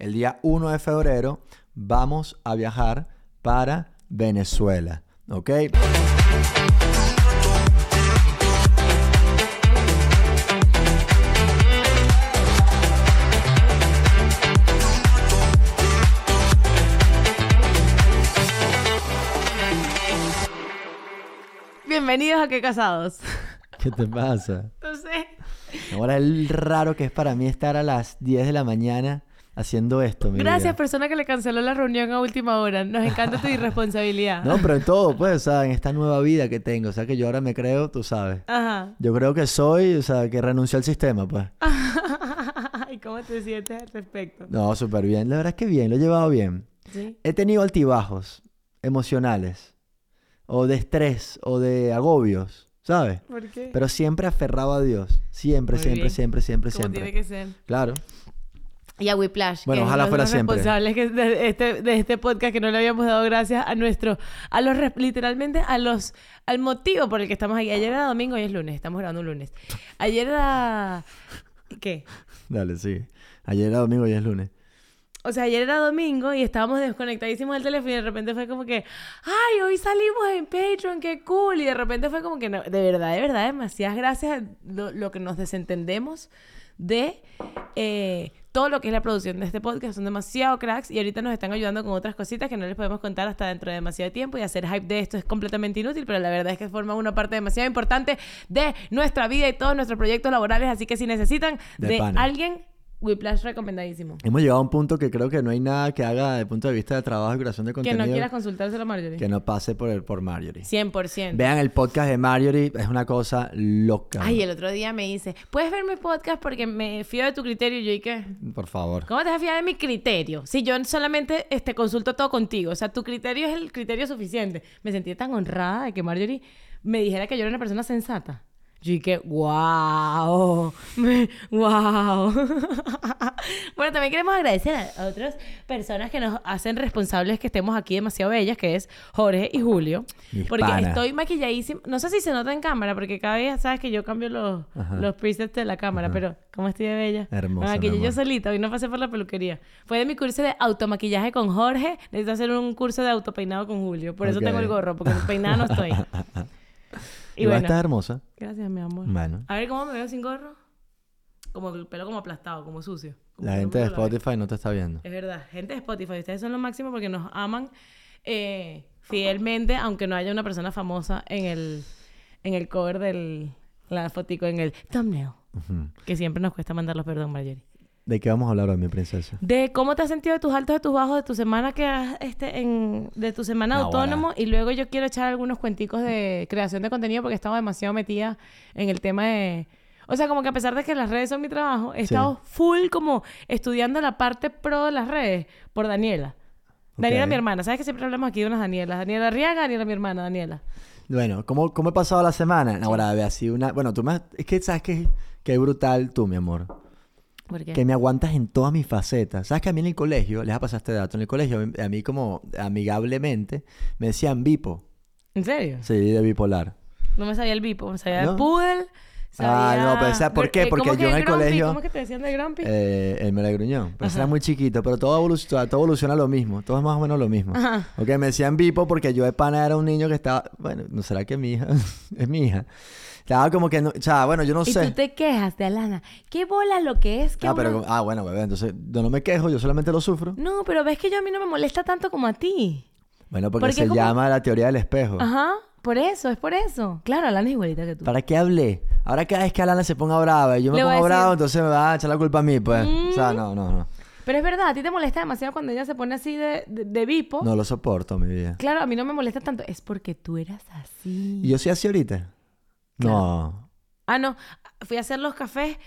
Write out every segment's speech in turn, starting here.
el día 1 de febrero vamos a viajar para Venezuela. ¿Ok? Bienvenidos a Qué Casados. ¿Qué te pasa? No sé. Ahora el raro que es para mí estar a las 10 de la mañana haciendo esto. mi Gracias, vida. persona que le canceló la reunión a última hora. Nos encanta tu irresponsabilidad. No, pero en todo, pues, o sea, en esta nueva vida que tengo. O sea, que yo ahora me creo, tú sabes. Ajá. Yo creo que soy, o sea, que renunció al sistema, pues. ¿Y cómo te sientes al respecto? No, súper bien. La verdad es que bien, lo he llevado bien. Sí. He tenido altibajos emocionales, o de estrés, o de agobios, ¿sabes? ¿Por qué? Pero siempre aferrado a Dios. Siempre, Muy siempre, bien. siempre, siempre, Como siempre. tiene que ser. Claro. Y a Whiplash. Bueno, que ojalá fuera los siempre. responsables que de, este, de este podcast que no le habíamos dado gracias a nuestro, a los, literalmente a los, al motivo por el que estamos aquí. Ayer era domingo, hoy es lunes, estamos grabando un lunes. Ayer era, ¿qué? Dale, sí. Ayer era domingo y es lunes. O sea, ayer era domingo y estábamos desconectadísimos del teléfono y de repente fue como que, ay, hoy salimos en Patreon, qué cool. Y de repente fue como que, no, de verdad, de verdad, demasiadas gracias a lo, lo que nos desentendemos de eh, todo lo que es la producción de este podcast. Son demasiado cracks y ahorita nos están ayudando con otras cositas que no les podemos contar hasta dentro de demasiado tiempo y hacer hype de esto es completamente inútil, pero la verdad es que forman una parte demasiado importante de nuestra vida y todos nuestros proyectos laborales. Así que si necesitan De de, alguien, Whiplash recomendadísimo. Hemos llegado a un punto que creo que no hay nada que haga desde el punto de vista de trabajo y creación de Que contenido no quieras consultárselo a Marjorie. que no pase por, el, por Marjorie. 100%. Vean el podcast de Marjorie, es una cosa loca. Ay, el otro día me dice, ¿puedes ver mi podcast porque me fío de tu criterio? Y yo, ¿y qué? Por favor. ¿Cómo te vas a fiar de mi criterio? Si yo solamente este, consulto todo contigo. O sea, tu criterio es el criterio suficiente. Me sentí tan honrada de que Marjorie me dijera que yo era una persona sensata. Yo dije, wow, wow. bueno, también queremos agradecer a otras personas que nos hacen responsables que estemos aquí demasiado bellas, que es Jorge y Julio. Mis porque estoy maquilladísima. No sé si se nota en cámara, porque cada vez sabes que yo cambio los, Ajá. los presets de la cámara, pero ¿cómo estoy de bella? Hermosa, Me maquillé yo solita, hoy no pasé por la peluquería. Fue de mi curso de automaquillaje con Jorge. Necesito hacer un curso de autopeinado con Julio. Por eso tengo el gorro, porque peinada no estoy. y Igual bueno, estás hermosa. gracias, mi amor. Bueno. A ver cómo me veo sin gorro. Como el pelo como aplastado, como sucio. Como La gente de. Spotify no te está viendo. Es verdad, gente de Spotify, ustedes son lo máximo porque nos aman eh, fielmente, aunque no haya una persona famosa en el, en el cover del la fotico, en el thumbnail, que siempre nos cuesta mandarlos, perdón, Marjorie. ¿De qué vamos a hablar hoy, mi princesa? De cómo te has sentido de tus altos, de tus bajos, de tu semana que has, este, en, de tu semana No, autónomo y luego yo quiero echar algunos cuenticos de creación de contenido porque he estado demasiado metida en el tema de... O sea, como que a pesar de que las redes son mi trabajo, he Sí. estado full como estudiando la parte pro de las redes por Daniela. Daniela, Ok. mi hermana. ¿Sabes que siempre hablamos aquí de unas Danielas? Daniela Riaga, Daniela, mi hermana, Daniela. Bueno, ¿cómo, cómo he pasado la semana? Ahora, ve así una... Bueno, tú me... has- Es que sabes que, que brutal tú, mi amor. ¿Por qué? Que me aguantas en todas mis facetas. ¿Sabes que a mí en el colegio, les ha pasado este dato, en el colegio, a mí como amigablemente, me decían bipo. ¿En serio? Sí, de bipolar. No me sabía el bipo, me sabía ¿No? el poodle. Ah, sabía- no, pero ¿sabes por qué? Eh, Porque ¿cómo que yo en el grumpy? colegio- ¿Cómo es que te decían de grumpy? Eh, el melegruñón. Pero Ajá. era muy chiquito, pero todo evoluciona, todo evoluciona lo mismo. Todo es más o menos lo mismo. Ajá. Ok, me decían bipo porque yo de pana era un niño que estaba... Bueno, ¿no será que mi hija? es mi hija. Estaba como que... No, o sea, bueno, yo no Y sé. tú te quejas de Alana. ¿Qué bola lo que es? que Ah, pero... Ah, bueno, bebé. Entonces, yo no me quejo. Yo solamente lo sufro. No, pero ves que yo a mí no me molesta tanto como a ti. Bueno, porque, Porque se como- llama la teoría del espejo. Ajá, por eso, es por eso. Claro, Alana es igualita que tú. ¿Para qué hablé? Ahora cada vez que Alana se ponga brava y yo me Le pongo bravo, entonces me va a echar la culpa a mí, pues. O sea, Mm. no, no, no. Pero es verdad, a ti te molesta demasiado cuando ella se pone así de, de, de bipo. No lo soporto, mi vida. Claro, a mí no me molesta tanto. Es porque tú eras así. ¿Y yo soy así ahorita? No. Ah, no. Fui a hacer los cafés,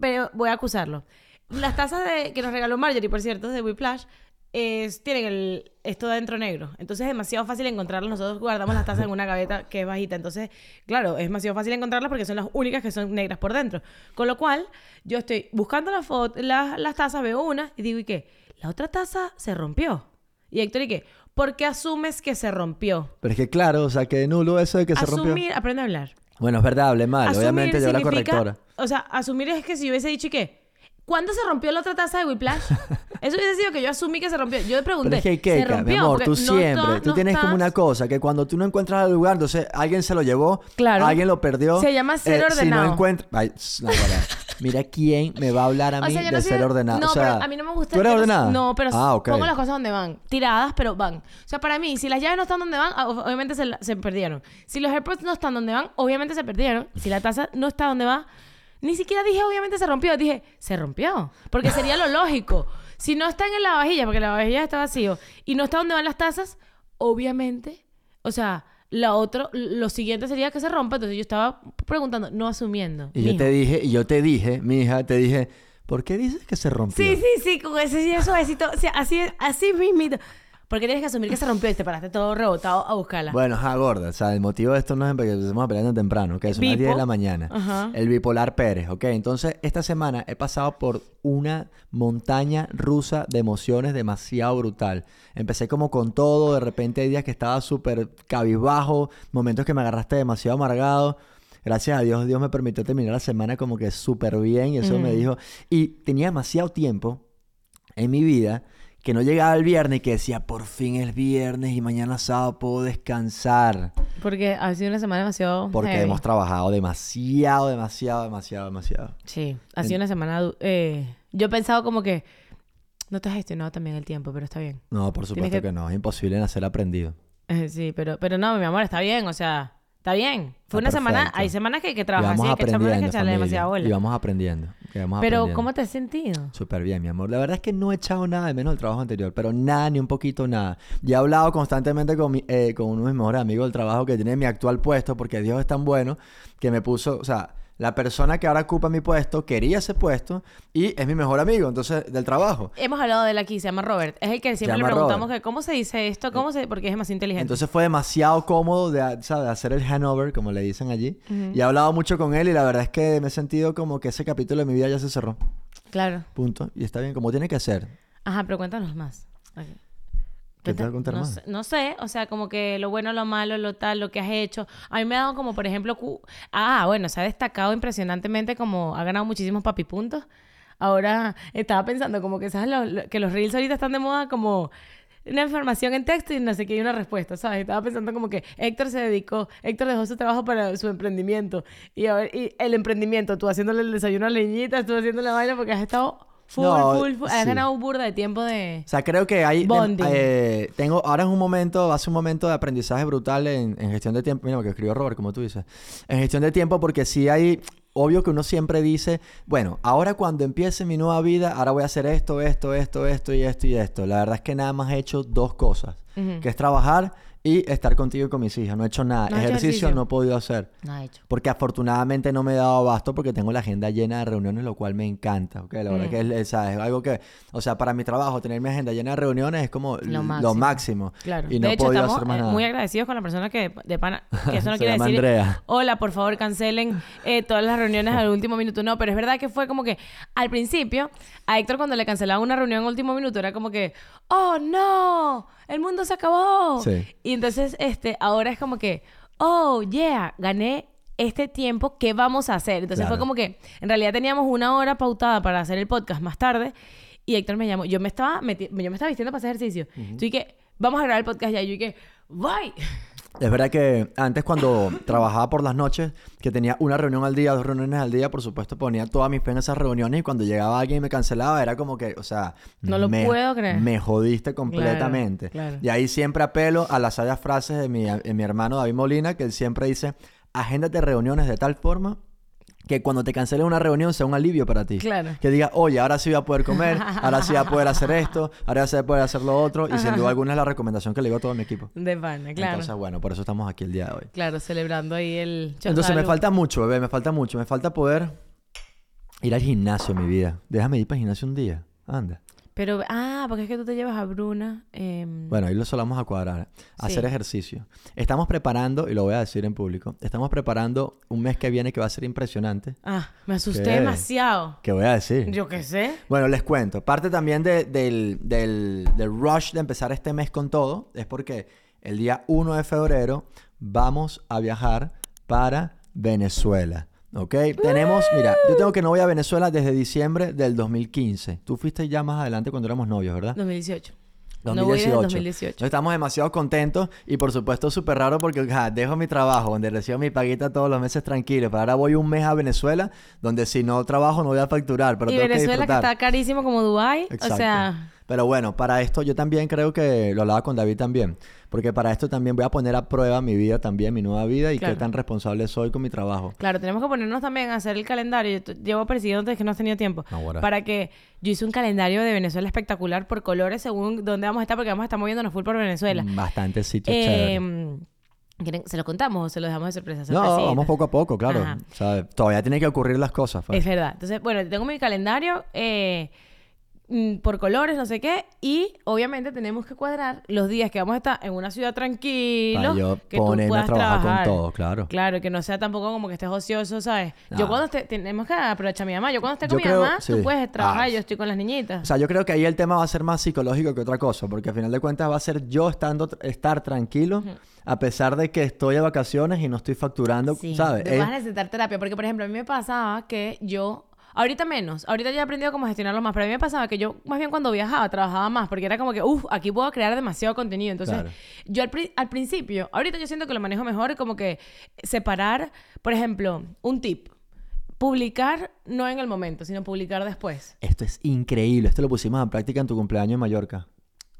pero voy a acusarlo. Las tazas de, que nos regaló Marjorie, por cierto, de Whiplash, es, tienen el, esto de adentro negro. Entonces es demasiado fácil encontrarlas. Nosotros guardamos las tazas en una gaveta que es bajita. Entonces, claro, es demasiado fácil encontrarlas porque son las únicas que son negras por dentro. Con lo cual, yo estoy buscando la foto, las, las tazas, veo una y digo, ¿y qué? La otra taza se rompió. Y Héctor, ¿y qué? ¿Por qué asumes que se rompió? Pero es que claro, o sea, que nulo eso de que se Asumir, rompió. aprende a hablar. Bueno, es verdad, hablé mal. Asumir Obviamente yo la correctora. O sea, asumir es que si yo hubiese dicho, ¿y qué? ¿Cuándo se rompió la otra taza de Whiplash? Eso hubiese sido que yo asumí que se rompió. Yo le pregunté, Pero es que hay que, ¿se rompió? mi amor, tú no siempre, está- tú no tienes como una cosa, que cuando tú no encuentras el lugar, entonces alguien se lo llevó, Claro. alguien lo perdió. Se llama ser eh, Si ordenado. no encuentras... Mira quién me va a hablar a O mí sea, yo de soy- ser ordenado. No, o sea, pero a mí no me gusta. ¿Tú eres yo no- ordenada? No, pero ah, ok. pongo las cosas donde van. Tiradas, pero van. O sea, para mí, si las llaves no están donde van, ah, ob- obviamente se, la- se perdieron. Si los AirPods no están donde van, obviamente se perdieron. Si la taza no está donde va, ni siquiera dije, obviamente se rompió. Dije, se rompió. Porque sería lo lógico. Si no están en la vajilla, porque la vajilla está vacío, y no está donde van las tazas, obviamente, o sea, la otro, lo siguiente sería que se rompa. Entonces yo estaba preguntando, no asumiendo. Y yo te dije, y yo te dije, mi hija, te dije, ¿por qué dices que se rompió? Sí, sí, sí, con ese sí, suavecito. O sea, así, así mismito. Porque tienes que asumir que se rompió y te paraste todo rebotado a buscarla. Bueno, ajá, gorda. O sea, el motivo de esto no es porque empecemos a pelear tan temprano, que son las 10 de la mañana. Ajá. El bipolar Pérez, ¿ok? Entonces, esta semana he pasado por una montaña rusa de emociones demasiado brutal. Empecé como con todo, de repente hay días que estaba súper cabizbajo, momentos que me agarraste demasiado amargado. Gracias a Dios, Dios me permitió terminar la semana como que súper bien y eso me dijo. Y tenía demasiado tiempo en mi vida que no llegaba el viernes y que decía, por fin es viernes y mañana sábado puedo descansar. Porque ha sido una semana demasiado. Porque heavy. hemos trabajado demasiado, demasiado, demasiado, demasiado. Sí, ha sido una semana. eh, yo he pensado como que. No te has gestionado también el tiempo, pero está bien. No, por supuesto que- que... no. Es imposible nacer aprendido. Eh, sí, pero, pero no, mi amor, está bien, o sea, está bien. Fue Está una semana. Hay semanas que hay que trabajar así, hay que hay que echarle demasiada bola. Y vamos aprendiendo. Pero. ¿cómo te has sentido? Súper bien, mi amor. La verdad es que no he echado nada de menos del trabajo anterior, pero nada, ni un poquito nada. Ya he hablado constantemente con, mi- eh, con uno de mis mejores amigos del trabajo que tiene mi actual puesto, porque Dios es tan bueno que me puso, o sea, la persona que ahora ocupa mi puesto quería ese puesto y es mi mejor amigo, entonces, del trabajo. Hemos hablado de él aquí, se llama Robert. Es el que siempre le preguntamos Robert. que cómo se dice esto, cómo se... porque es demasiado inteligente. Entonces fue demasiado cómodo de, ¿sabes? hacer el handover, como le dicen allí. Y he hablado mucho con él y la verdad es que me he sentido como que ese capítulo de mi vida ya se cerró. Claro. Punto. Y está bien, como tiene que ser. Ajá, pero cuéntanos más. Ok. ¿Qué te voy a contar no más? Sé, no sé, o sea, como que lo bueno, lo malo, lo tal, lo que has hecho. A mí me ha dado como, por ejemplo, cu- ah, bueno, se ha destacado impresionantemente como ha ganado muchísimos papipuntos. Ahora estaba pensando como que, ¿sabes? Lo- lo- que los reels ahorita están de moda como una información en texto y no sé qué, y una respuesta, ¿sabes? Estaba pensando como que Héctor se dedicó, Héctor dejó su trabajo para su emprendimiento. Y, a ver, y el emprendimiento, tú haciéndole el desayuno a Leñita, tú haciendo la vaina porque has estado full, No, full, full. Has sí. ganado un burda de tiempo de... O sea, creo que hay... Bonding. eh, tengo... Ahora es un momento... Hace un momento de aprendizaje brutal en, en gestión de tiempo. Mira lo que escribió Robert, como tú dices. En gestión de tiempo porque sí hay... Obvio que uno siempre dice, bueno, ahora cuando empiece mi nueva vida, ahora voy a hacer esto, esto, esto, esto y esto y esto. La verdad es que nada más he hecho dos cosas. Que es trabajar y estar contigo y con mis hijas. No he hecho nada. No ejercicio, ejercicio. no he podido hacer. No ha hecho. Porque afortunadamente no me he dado abasto porque tengo la agenda llena de reuniones, lo cual me encanta, ¿ok? La verdad Mm. que es, es- ¿sabes? algo que, o sea, para mi trabajo, tener mi agenda llena de reuniones es como Lo lo máximo. máximo. Claro. Y no de he hecho, podido estamos hacer más eh, nada. muy agradecidos con la persona que de pana, que eso no quiere decir, Andrea. hola, por favor, cancelen eh, todas las reuniones al último minuto. No, pero es verdad que fue como que al principio, a Héctor cuando le cancelaban una reunión al último minuto, era como que, oh, no, el mundo se acabó. Sí. Y entonces, este, ahora es como que, oh, yeah, gané este tiempo, ¿qué vamos a hacer? Entonces fue como que, en realidad teníamos una hora pautada para hacer el podcast más tarde y Héctor me llamó. Yo me estaba, yo me estaba vistiendo para hacer ejercicio. Tú y que, vamos a grabar el podcast ya. Y yo y que, bye. Es verdad que antes cuando trabajaba por las noches, que tenía una reunión al día, dos reuniones al día, por supuesto ponía todas mis penas en esas reuniones y cuando llegaba alguien y me cancelaba era como que, o sea, No lo me, puedo creer. me jodiste completamente. claro. Y ahí siempre apelo a las sabias frases de mi, de mi hermano David Molina, que él siempre dice, agéndate reuniones de tal forma que cuando te cancelen una reunión sea un alivio para ti. Claro. Que diga, oye, ahora sí voy a poder comer, ahora sí voy a poder hacer esto, ahora sí voy a poder hacer lo otro. Y sin duda alguna es la recomendación que le digo a todo mi equipo. De pana, claro. Entonces, bueno, por eso estamos aquí el día de hoy. claro, celebrando ahí el Entonces me falta mucho, bebé, me falta mucho. Me falta poder ir al gimnasio, mi vida. Déjame ir para el gimnasio un día. Anda. Pero, ah, porque es que tú te llevas a Bruna. em, Bueno, ahí lo solo vamos a cuadrar. Hacer Sí. ejercicio. Estamos preparando, y lo voy a decir en público, estamos preparando un mes que viene que va a ser impresionante. Ah, me asusté demasiado. ¿Qué voy a decir? Yo qué sé. Bueno, les cuento. Parte también de- del, del, del rush de empezar este mes con todo es porque el día 1 de febrero vamos a viajar para Venezuela. ¿Ok? Tenemos, mira, yo tengo que no voy a Venezuela desde diciembre del 2015. Tú fuiste ya más adelante cuando éramos novios, ¿verdad? 2018. No voy desde 2018. 2018. Entonces, estamos demasiado contentos y por supuesto súper raro porque ja, dejo mi trabajo donde recibo mi paguita todos los meses tranquilo. Pero ahora voy un mes a Venezuela donde si no trabajo no voy a facturar. Pero y tengo que Venezuela que, disfrutar. está carísimo como Dubai, Exacto. o sea, Pero bueno, para esto yo también creo que lo hablaba con David también. Porque para esto también voy a poner a prueba mi vida también, mi nueva vida y Claro. qué tan responsable soy con mi trabajo. claro, tenemos que ponernos también a hacer el calendario. Yo llevo persiguiéndote que no has tenido tiempo. Ahora. Para que yo hice un calendario de Venezuela espectacular por colores según dónde vamos a estar, porque vamos a estar moviéndonos full por Venezuela. Bastante sitios Eh. ¿quieren- ¿Se lo contamos o se lo dejamos de sorpresa? No, vamos poco a poco, claro. Ajá. O sea, todavía tienen que ocurrir las cosas. pues. Es verdad. Entonces, bueno, tengo mi calendario eh, mm, por colores, no sé qué. Y obviamente tenemos que cuadrar los días que vamos a estar en una ciudad tranquilo. Para yo que tú ponerme a puedas trabajar con todo, claro. Claro, que no sea tampoco como que estés ocioso, ¿sabes? Yo Ah. cuando esté, tenemos que aprovechar a mi mamá. Yo cuando esté Yo con mi creo- mamá, sí. tú puedes trabajar, Ah. yo estoy con las niñitas. O sea, yo creo que ahí el tema va a ser más psicológico que otra cosa, porque al final de cuentas va a ser yo estando estar tranquilo, a pesar de que estoy de vacaciones y no estoy facturando, Sí, ¿sabes? te vas a necesitar terapia. Porque, por ejemplo, a mí me pasaba que yo... Ahorita menos. Ahorita ya he aprendido cómo gestionarlo más. Pero a mí me pasaba que yo, más bien cuando viajaba, trabajaba más. Porque era como que, uff, aquí puedo crear demasiado contenido. Entonces, Claro. yo al, pri- al principio... Ahorita yo siento que lo manejo mejor. Como que separar, por ejemplo, un tip. Publicar no en el momento, sino publicar después. Esto es increíble. Esto lo pusimos en práctica en tu cumpleaños en Mallorca.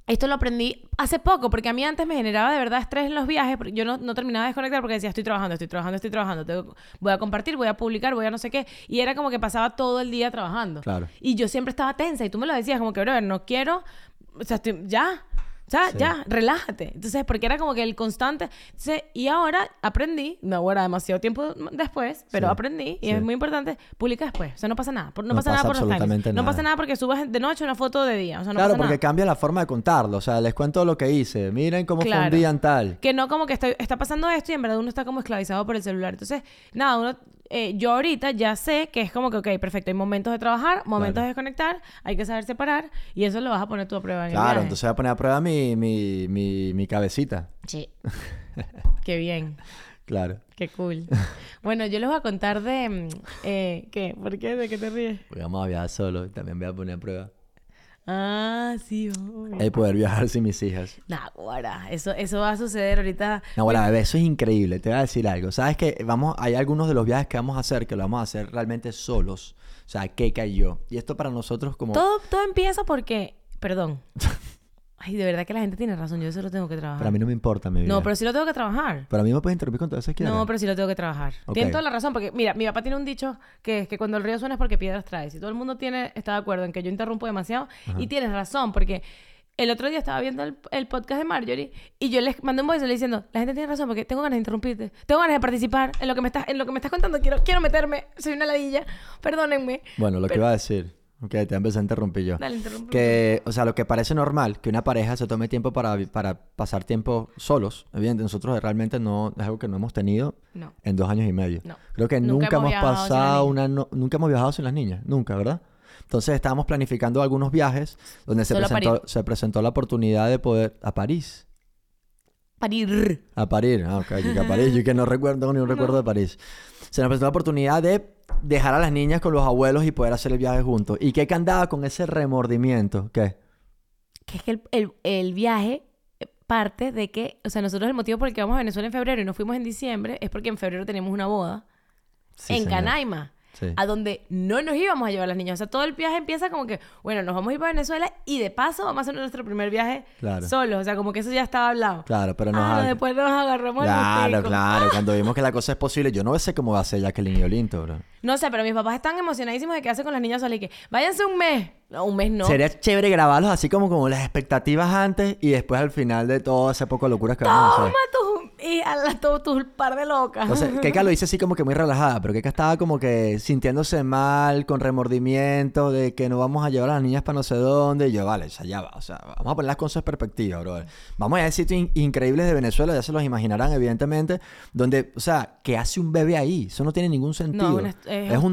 Esto lo aprendí hace poco, porque a mí antes me generaba de verdad estrés en los viajes, porque yo no, no terminaba de desconectar porque decía, estoy trabajando, estoy trabajando, estoy trabajando, tengo- voy a compartir, voy a publicar, voy a no sé qué, y era como que pasaba todo el día trabajando. Claro. Y yo siempre estaba tensa, y tú me lo decías, como que, brother, no quiero, o sea, estoy- ya, o sea, Sí. ya, relájate. Entonces, porque era como que el constante, entonces, y ahora aprendí, no ahora demasiado tiempo después, pero Sí. aprendí, y Sí. es muy importante, publica después, o sea, no pasa nada, no, No pasa, nada por los times. no pasa nada. porque subas de noche una foto de día, o sea, no claro, pasa porque nada. cambia la forma de contarlo. O sea, les cuento lo que hice. Miren cómo fue un Claro. día en tal. Que no como que está, está pasando esto y en verdad uno está como esclavizado por el celular. Entonces, nada, uno, eh, yo ahorita ya sé que es como que, ok, perfecto, hay momentos de trabajar, momentos Claro. de desconectar, hay que saber separar y eso lo vas a poner tú a prueba en el Claro, viaje. entonces voy a poner a prueba mi, mi, mi, mi cabecita. Sí. qué bien, Claro. qué cool. Bueno, yo les voy a contar de... mm, Eh, ¿Qué? ¿Por qué? ¿De qué te ríes? Porque vamos a viajar solo. También voy a poner a prueba. Ah, sí, obvio. El poder viajar sin mis hijas. Nah, guara, eso, eso va a suceder ahorita. No, bueno, bebé, eso es increíble. Te voy a decir algo. Sabes que vamos, hay algunos de los viajes que vamos a hacer que lo vamos a hacer realmente solos. O sea, Keka y yo. Y esto para nosotros como... Todo, todo empieza porque... Perdón. Ay, de verdad que la gente tiene razón, yo eso lo tengo que trabajar. Para mí no me importa, mi vida. No, pero sí lo tengo que trabajar. Pero a mí me puedes interrumpir con eso que quieras. No, pero sí lo tengo que trabajar. Ok. Tienes toda la razón, porque mira, mi papá tiene un dicho que es que cuando el río suena es porque piedras trae. Si todo el mundo tiene, está de acuerdo en que yo interrumpo demasiado, y tienes razón, porque el otro día estaba viendo el, el podcast de Marjorie y yo les mandé un voice diciendo, la gente tiene razón porque tengo ganas de interrumpirte, tengo ganas de participar en lo que me estás, en lo que me estás contando, quiero, quiero meterme, soy una ladilla, perdónenme. Bueno, lo que Pero- iba a decir. Ok, te empecé a interrumpir yo. Dale, interrumpe. Que, o sea, lo que parece normal, que una pareja se tome tiempo para, para pasar tiempo solos. Evidente, nosotros realmente no, es algo que no hemos tenido No. en dos años y medio. No. Creo que Nunca nunca, hemos pasado una... no- nunca hemos viajado sin las niñas. Nunca, ¿verdad? Entonces estábamos planificando algunos viajes donde se Solo presentó, París. se presentó la oportunidad de poder... A París. Parir. A París. Ah, ok. a París. Yo que no recuerdo ni un recuerdo de París. Se nos presentó la oportunidad de dejar a las niñas con los abuelos y poder hacer el viaje juntos. ¿Y qué que andaba con ese remordimiento? ¿Qué? Que es que el, el- el viaje parte de que, o sea, nosotros el motivo por el que vamos a Venezuela en febrero y no fuimos en diciembre es porque en febrero teníamos una boda Sí, en señor. Canaima, Sí. a donde no nos íbamos a llevar las niñas. O sea, todo el viaje empieza como que, bueno, nos vamos a ir para Venezuela y de paso vamos a hacer nuestro primer viaje Claro. solos. O sea, como que eso ya estaba hablado. Claro, pero nos ah, después nos agarramos Claro, claro. Cuando vimos que la cosa es posible, yo no sé cómo va a ser Jacqueline y Olinto, bro. No sé, pero mis papás están emocionadísimos de quedarse con las niñas solas y que váyanse un mes. No, un mes no. Sería chévere grabarlos así como, como las expectativas antes y después al final de todo ese poco de locuras que vamos a hacer. Toma y a las tu, tu par de locas. Entonces, Keka lo dice así como que muy relajada, pero Keka estaba como que sintiéndose mal, con remordimiento de que no vamos a llevar a las niñas para no sé dónde. Y yo, vale, ya va. O sea, vamos a poner las cosas en perspectiva, bro. Vamos a ir a sitios in- increíbles de Venezuela, ya se los imaginarán, evidentemente, donde, o sea, ¿qué hace un bebé ahí? Eso no tiene ningún sentido. es es un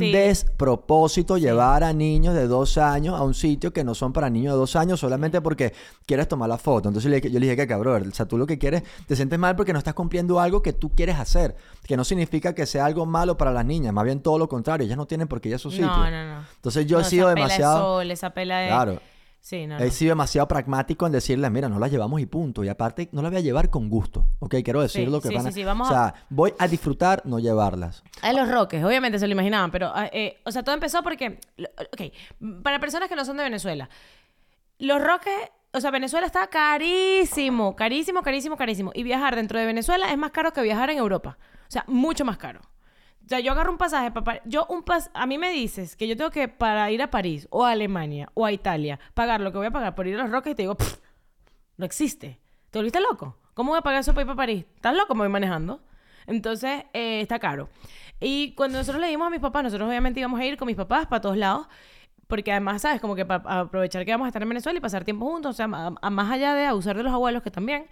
despropósito llevar a niños de dos años a un sitio que no son para niños de dos años solamente porque quieres tomar la foto. Entonces le- yo le dije que cabrón, o sea, tú lo que quieres, te sientes mal porque no estás cumpliendo algo que tú quieres hacer. Que no significa que sea algo malo para las niñas. Más bien todo lo contrario. Ellas no tienen por qué ir a su sitio. No, no, no. Entonces yo he No, sido esa pela de demasiado... sol, esa pela de... Claro. Sí, no, He no. sido demasiado pragmático en decirles, mira, no las llevamos y punto. Y aparte, no las voy a llevar con gusto. ¿Ok? Quiero decir Sí, lo que sí, van a... sí, vamos o sea, voy a disfrutar, no llevarlas. A los roques, obviamente se lo imaginaban, pero, ah, eh, o sea, todo empezó porque, ok, para personas que no son de Venezuela, los roques, o sea, Venezuela está carísimo, carísimo, carísimo, carísimo. Y viajar dentro de Venezuela es más caro que viajar en Europa. O sea, mucho más caro. O sea, yo agarro un pasaje para... Yo un pas a mí me dices que yo tengo que, para ir a París o a Alemania o a Italia, pagar lo que voy a pagar por ir a los roques y te digo, "Pff, no existe. ¿Te volviste loco? ¿Cómo voy a pagar eso para ir para París? ¿Estás loco? Me voy manejando. Entonces, eh, está caro. Y cuando nosotros le dimos a mis papás, nosotros obviamente íbamos a ir con mis papás para todos lados. Porque además, ¿sabes? Como que para aprovechar que vamos a estar en Venezuela y pasar tiempo juntos. O sea, a- a- más allá de abusar de los abuelos, que también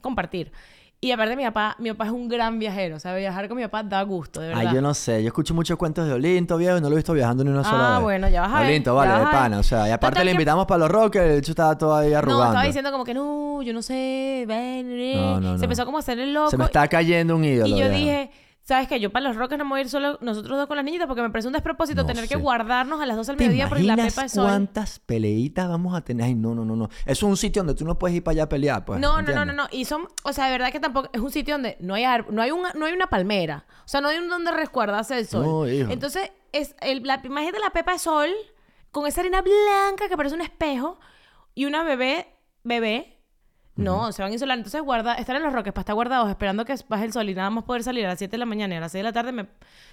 compartir. Y aparte, mi papá, mi papá es un gran viajero. O sea, viajar con mi papá da gusto, de verdad. Ay, yo no sé. Yo escucho muchos cuentos de Olinto, viejo, y no lo he visto viajando ni una sola Ah, vez. bueno, ya vas a ver, Olinto, vale, de pana. O sea, y aparte le que- invitamos para los roques, el hecho estaba todavía No, arrugando. estaba diciendo como que no, yo no sé, ven, ven". No, no, Se no. empezó como a hacer el loco. Se me está cayendo un ídolo. Y yo viejo. dije, ¿sabes qué? Yo para los roques no me voy a ir solo nosotros dos con las niñitas porque me parece un despropósito No tener que guardarnos a las 12 del ¿Te mediodía porque la pepa es sol. cuántas peleitas vamos a tener? Ay, no, no, no, no. Es un sitio donde tú no puedes ir para allá a pelear, pues. No, no, no, no, no. Y son, o sea, de verdad que tampoco es un sitio donde no hay ar- no hay una, no hay una palmera. O sea, no hay un donde resguardarse del sol. No, hijo. Entonces, es el, la imagen de la pepa de sol con esa arena blanca que parece un espejo y una bebé, bebé. No, se van a insolar. Entonces, guarda, estar en los roques para estar guardados esperando que baje el sol y nada más poder salir a las 7 de la mañana y a las 6 de la tarde, me,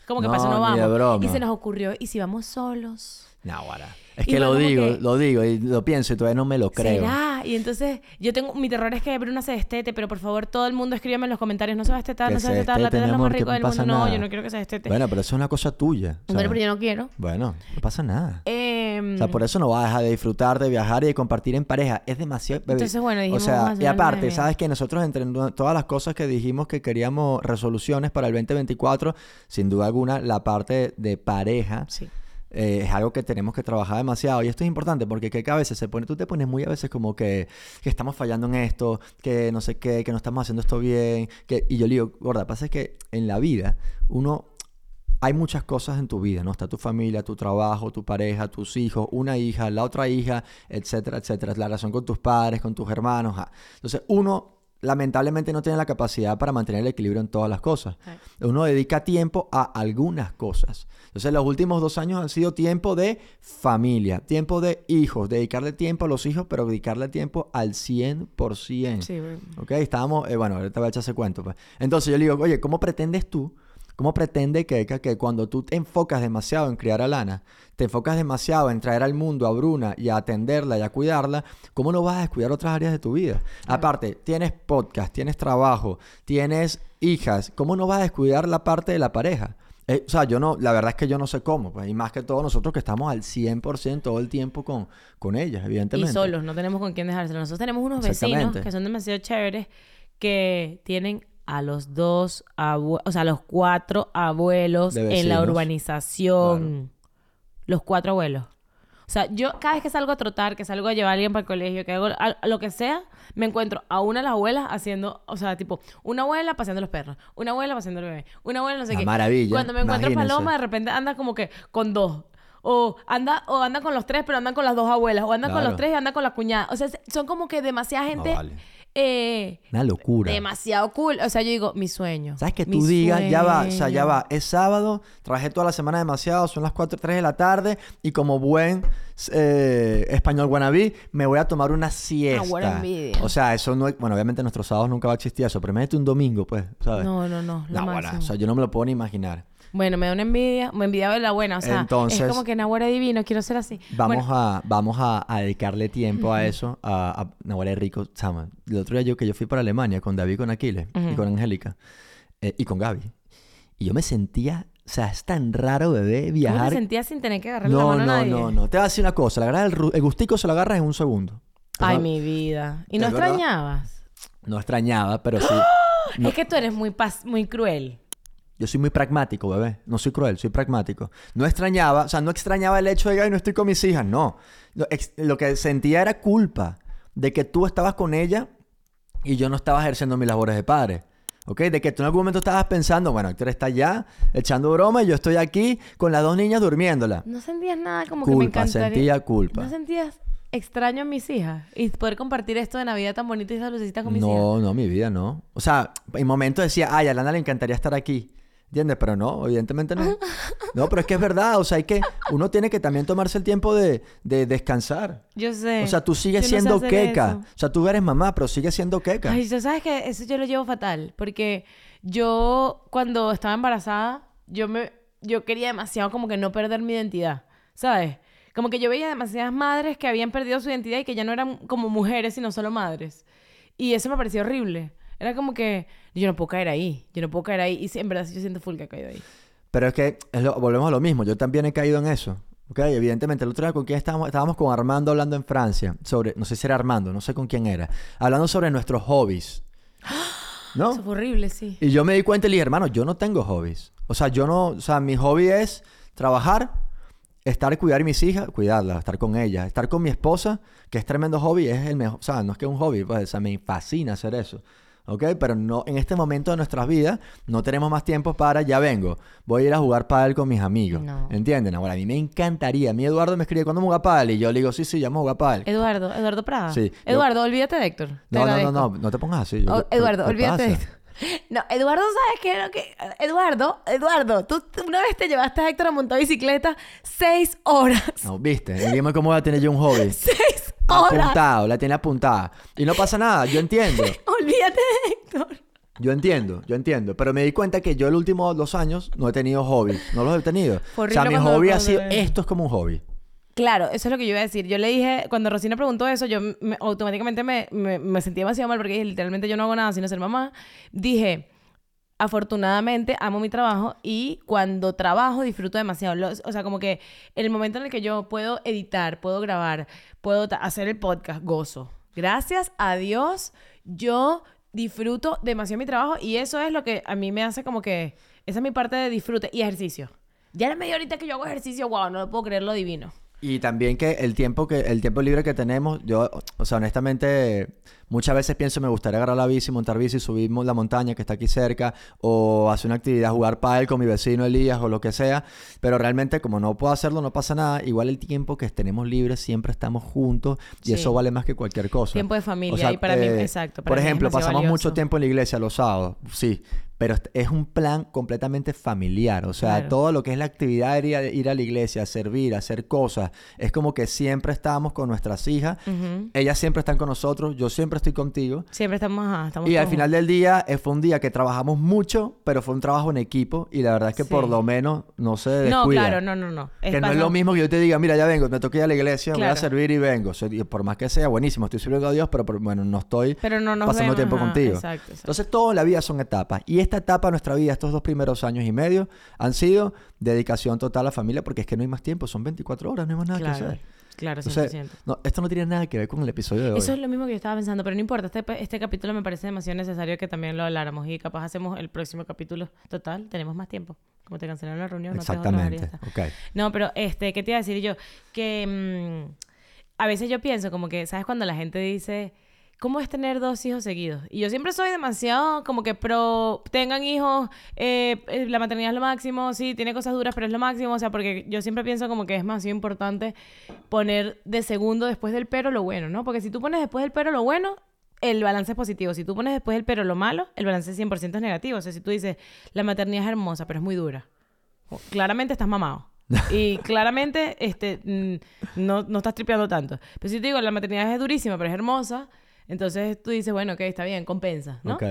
como que No, pasa, no vamos. Y se nos ocurrió, ¿y si vamos solos? No, guara. Es que lo digo, que- lo digo y lo pienso y todavía no me lo creo. ¿Será? Y entonces, yo tengo, mi terror es que Bruna se destete, pero por favor, todo el mundo escríbame en los comentarios, no se va a destetar, no se va a destetar, la destete, teta es lo más rico del mundo. No, yo no quiero que se destete. Bueno, pero eso es una cosa tuya. Bueno, ¿sabes? pero yo no quiero. Bueno, no pasa nada. Em, O sea, por eso no vas a dejar de disfrutar, de viajar y de compartir en pareja. Es demasiado... Entonces, bueno, O dijimos, vamos a sea, y aparte. ¿sabes que Nosotros entre todas las cosas que dijimos que queríamos resoluciones para el 2024, sin duda alguna, la parte de pareja Sí. Eh, es algo que tenemos que trabajar demasiado. Y esto es importante porque que, a veces se pone... Tú te pones muy a veces como que, que estamos fallando en esto, que no sé qué, que no estamos haciendo esto bien. Que... Y yo le digo, gorda, pasa que en la vida uno hay muchas cosas en tu vida, ¿no? Está tu familia, tu trabajo, tu pareja, tus hijos, una hija, la otra hija, etcétera, etcétera. La relación con tus padres, con tus hermanos. Entonces, uno lamentablemente no tiene la capacidad para mantener el equilibrio en todas las cosas. Uno dedica tiempo a algunas cosas. Entonces, los últimos dos años han sido tiempo de familia, tiempo de hijos, dedicarle tiempo a los hijos, pero dedicarle tiempo al 100%. Sí, bueno. Ok, estábamos, eh, bueno, ahorita voy a echar ese cuento. Pues. Entonces yo le digo, oye, ¿cómo pretendes tú, cómo pretende Keka que cuando tú te enfocas demasiado en criar a Lana, te enfocas demasiado en traer al mundo a Bruna y a atenderla y a cuidarla, ¿cómo no vas a descuidar otras áreas de tu vida? Aparte, tienes podcast, tienes trabajo, tienes hijas, ¿cómo no vas a descuidar la parte de la pareja? Eh, o sea, yo no, la verdad es que yo no sé cómo, pues, y más que todo nosotros que estamos al 100% todo el tiempo con, con ellas, Y evidentemente. solos, no tenemos con quién dejárselo. Nosotros tenemos unos vecinos que son demasiado chéveres que tienen a los dos abuelos, o sea, a los cuatro abuelos en la urbanización. Los cuatro abuelos. O sea, yo cada vez que salgo a trotar, que salgo a llevar a alguien para el colegio, que hago a- a lo que sea, me encuentro a una de las abuelas haciendo, o sea, tipo, una abuela paseando los perros, una abuela paseando el bebé, una abuela no sé qué. maravilla, Cuando me encuentro imagínense. Paloma, de repente anda como que con dos. O anda, o anda con los tres, pero andan con las dos abuelas. O anda con los tres y anda con la cuñada. O sea, se- son como que demasiada gente. vale. Eh, Una locura. demasiado cool. O sea, yo digo, mi sueño. ¿Sabes que mi tú digas, ya va, o sea, ya va, es sábado, trabajé toda la semana demasiado, son las 4, 3 de la tarde y como buen eh, español guanabí, me voy a tomar una siesta. buena envidia. O sea, eso no es, bueno, obviamente en nuestros sábados nunca va a existir eso, pero imagínate un domingo, pues, ¿sabes? No, no, no. Lo Nah, o sea, yo no me lo puedo ni imaginar. Bueno, me da una envidia. Me envidia de la buena. O sea, Entonces- es como que Nahuara divino, quiero ser así. Vamos Bueno, a, vamos a, a dedicarle tiempo a eso, a, a Nahuara Rico, chama. El otro día yo que yo fui para Alemania con David, con Aquiles y con Angélica eh, y con Gaby. Y yo me sentía, o sea, es tan raro, bebé, ¿Cómo viajar te sentías sin tener que agarrarle la No, mano a no, nadie? no, no. Te voy a decir una cosa. Agarras el, el gustico se lo agarras en un segundo. O Ay, sea, mi vida. ¿Y no ¿Es extrañabas? No extrañaba, pero sí. No. Es que tú eres muy, muy cruel. Yo soy muy pragmático, bebé. No soy cruel, soy pragmático. No extrañaba, o sea, no extrañaba el hecho de que "Ay, no estoy con mis hijas. No. Lo, ex- lo que sentía era culpa de que tú estabas con ella y yo no estaba ejerciendo mis labores de padre. ¿Ok? De que tú en algún momento estabas pensando, bueno, Héctor está allá echando broma y yo estoy aquí con las dos niñas durmiéndola. No sentías nada como que me Culpa, encantaría... sentía culpa. ¿No sentías extraño a mis hijas? Y poder compartir esto de Navidad tan bonito y esas lucecitas con mis hijas. No, no, mi vida no. O sea, en momentos decía, ay, a Lana le encantaría estar aquí. ¿Entiendes? Pero no, evidentemente no. No, pero es que es verdad. O sea, hay que... Uno tiene que también tomarse el tiempo de, de descansar. Yo sé. O sea, tú sigues Yo no sé siendo queca. eso. O sea, tú eres mamá, pero sigues siendo queca. Ay, tú sabes que eso yo lo llevo fatal. Porque yo, cuando estaba embarazada, yo me yo quería demasiado como que no perder mi identidad. ¿Sabes? Como que yo veía demasiadas madres que habían perdido su identidad y que ya no eran como mujeres, sino solo madres. Y eso me parecía horrible. Era como que yo no puedo caer ahí. Yo no puedo caer ahí. Y sí, en verdad yo siento full que he caído ahí. Pero es que es lo- volvemos a lo mismo. Yo también he caído en eso. ¿Ok? Evidentemente, el otro día con quién estábamos, estábamos con Armando hablando en Francia sobre, no sé si era Armando, no sé con quién era, hablando sobre nuestros hobbies. ¿No? Eso fue horrible, sí. Y yo me di cuenta y le dije, hermano, yo no tengo hobbies. O sea, yo no, o sea, mi hobby es trabajar, estar, cuidar mis hijas, cuidarlas, estar con ellas, estar con mi esposa, que es tremendo hobby, es el mejor, o sea, no es que es un hobby, pues, o sea, me fascina hacer eso. ¿Ok? Pero no, en este momento de nuestras vidas no tenemos más tiempo para, ya vengo, voy a ir a jugar pádel con mis amigos. No. ¿Entienden? Ahora, a mí me encantaría. A mí Eduardo me escribe, ¿cuándo vamos a jugar pádel? Y yo le digo, sí, sí, ya vamos a jugar pádel. Eduardo, Eduardo Prada. Sí, yo- Eduardo, olvídate de Héctor. No, no, no, no, no te pongas así. Yo- Oh, ¿qué- Eduardo, olvídate de esto. No, Eduardo, ¿sabes qué? Lo que... Eduardo, Eduardo, tú una vez te llevaste a Héctor a montar bicicleta seis horas. No, viste, dime cómo voy a tener yo un hobby. Seis Apuntado, la tiene apuntada. Y no pasa nada, yo entiendo. Olvídate de Héctor. Yo entiendo, yo entiendo. Pero me di cuenta que yo el último dos años no he tenido hobby. No los he tenido. O sea, mi hobby ha sido... Esto es como un hobby. Claro, eso es lo que yo iba a decir. Yo le dije, cuando Rosina preguntó eso, yo me- automáticamente me, me, me sentí demasiado mal porque dije, literalmente yo no hago nada sino ser mamá. Dije, afortunadamente amo mi trabajo y cuando trabajo disfruto demasiado. O sea, como que el momento en el que yo puedo editar, puedo grabar, puedo hacer el podcast, gozo. Gracias a Dios, yo disfruto demasiado mi trabajo y eso es lo que a mí me hace como que, esa es mi parte de disfrute y ejercicio. Ya la media horita que yo hago ejercicio, wow, no puedo creer lo divino. Y también que el tiempo que el tiempo libre que tenemos, yo, o sea, honestamente, muchas veces pienso me gustaría agarrar la bici, montar bici, subir la montaña que está aquí cerca, o hacer una actividad, jugar pádel con mi vecino Elías o lo que sea. Pero realmente, como no puedo hacerlo, no pasa nada. Igual el tiempo que tenemos libre, siempre estamos juntos y Sí. eso vale más que cualquier cosa. Tiempo de familia, y para mí- exacto, para por mí ejemplo, pasamos mucho tiempo en la iglesia los sábados, sí. Pero es un plan completamente familiar. O sea, Claro. todo lo que es la actividad de ir a, ir a la iglesia, servir, hacer cosas, es como que siempre estamos con nuestras hijas. Ellas siempre están con nosotros, yo siempre estoy contigo. Siempre estamos, ajá, estamos Y al final del día eh, fue un día que trabajamos mucho, pero fue un trabajo en equipo y la verdad es que Sí. por lo menos no se descuida. No, claro, no, no, no. Que no es lo mismo que yo te diga, mira, ya vengo, me toca ir a la iglesia, voy a Claro. servir y vengo. O sea, y por más que sea buenísimo, estoy sirviendo a Dios, pero por- bueno, no estoy Pero no nos pasando vemos, tiempo ajá, contigo. Exacto, exacto. Entonces, todo en la vida son etapas. Y esta etapa de nuestra vida, estos dos primeros años y medio, han sido dedicación total a la familia, porque es que no hay más tiempo, son 24 horas, no hay más nada que claro, hacer. Claro, 100%. Entonces, no, esto no tiene nada que ver con el episodio de hoy. Eso es lo mismo que yo estaba pensando, pero no importa, este, este capítulo me parece demasiado necesario que también lo habláramos y capaz hacemos el próximo capítulo. Total, tenemos más tiempo. Como te cancelaron la reunión, no te dejo trabajar y ya Exactamente. está. Ok. No, pero este, ¿qué te iba a decir yo? Que mm, a veces yo pienso como que, ¿sabes? Cuando la gente dice, ¿cómo es tener dos hijos seguidos? Y yo siempre soy demasiado como que pro, tengan hijos, eh, eh, la maternidad es lo máximo, sí, tiene cosas duras, pero es lo máximo, o sea, porque yo siempre pienso como que es demasiado importante poner de segundo después del pero lo bueno, ¿no? Porque si tú pones después del pero lo bueno, el balance es positivo. Si tú pones después del pero lo malo, el balance 100% es negativo. O sea, si tú dices, la maternidad es hermosa, pero es muy dura. Claramente estás mamado. Y claramente este, no, no estás tripeando tanto. Pero si te digo, la maternidad es durísima, pero es hermosa, entonces tú dices, bueno, ok, está bien, compensa, ¿no? Ok.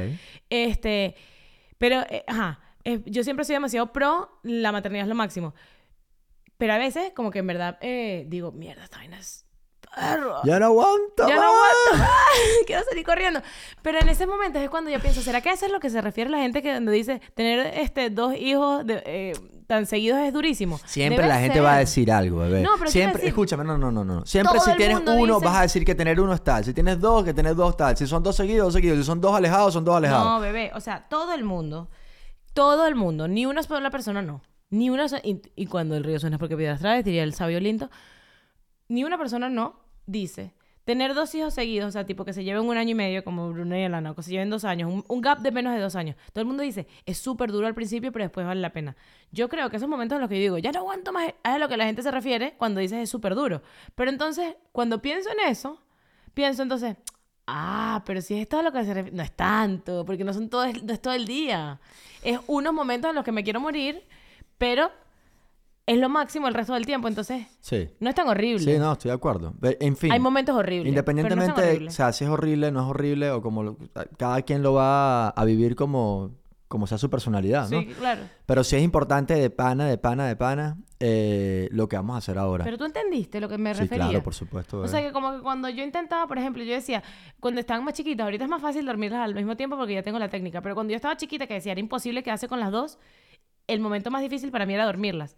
Este, pero, eh, ajá, eh, yo siempre soy demasiado pro, la maternidad es lo máximo. Pero a veces, como que en verdad, eh, digo, mierda, esta vaina es Ya no aguanto. Ya no más. aguanto. Quiero salir corriendo. Pero en ese momento es cuando yo pienso, ¿será que eso es lo que se refiere la gente que donde dice tener este dos hijos de, eh, tan seguidos es durísimo? Siempre Debe la gente ser. va a decir algo, bebé. No, pero Siempre, decir- escúchame, no, no, no, no. Siempre si tienes uno, dice- vas a decir que tener uno es tal. Si tienes dos, que tener dos tal. Si son dos seguidos, dos seguidos. Si son dos alejados, son dos alejados. No, bebé. O sea, todo el mundo, todo el mundo, ni una sola persona no. Ni una so- y, y cuando el río suena porque piedras traes, diría el sabio lindo. Ni una persona no dice tener dos hijos seguidos, o sea, tipo que se lleven un año y medio, como Bruno y Alana, o que se lleven dos años, un, gap de menos de dos años. Todo el mundo dice, es súper duro al principio, pero después vale la pena. Yo creo que esos momentos en los que yo digo, ya no aguanto más, es a lo que la gente se refiere cuando dices es súper duro. Pero entonces, cuando pienso en eso, pienso entonces, ah, pero si es todo lo que se refiere, no es tanto, porque no, son todo, no es todo el día. Es unos momentos en los que me quiero morir, pero es lo máximo el resto del tiempo, entonces Sí. no es tan horrible. Sí, no, estoy de acuerdo. En fin. Hay momentos horribles. Independientemente, pero no o sea, si es horrible, no es horrible, o como lo- cada quien lo va a vivir como, como sea su personalidad, ¿no? Sí, claro. Pero sí es importante de pana, de pana, de pana, eh, lo que vamos a hacer ahora. Pero tú entendiste lo que me sí, refería. claro, por supuesto. O eh. sea que como que cuando yo intentaba, por ejemplo, yo decía, cuando estaban más chiquitas, ahorita es más fácil dormirlas al mismo tiempo porque ya tengo la técnica, pero cuando yo estaba chiquita, que decía, era imposible quedarse con las dos, el momento más difícil para mí era dormirlas.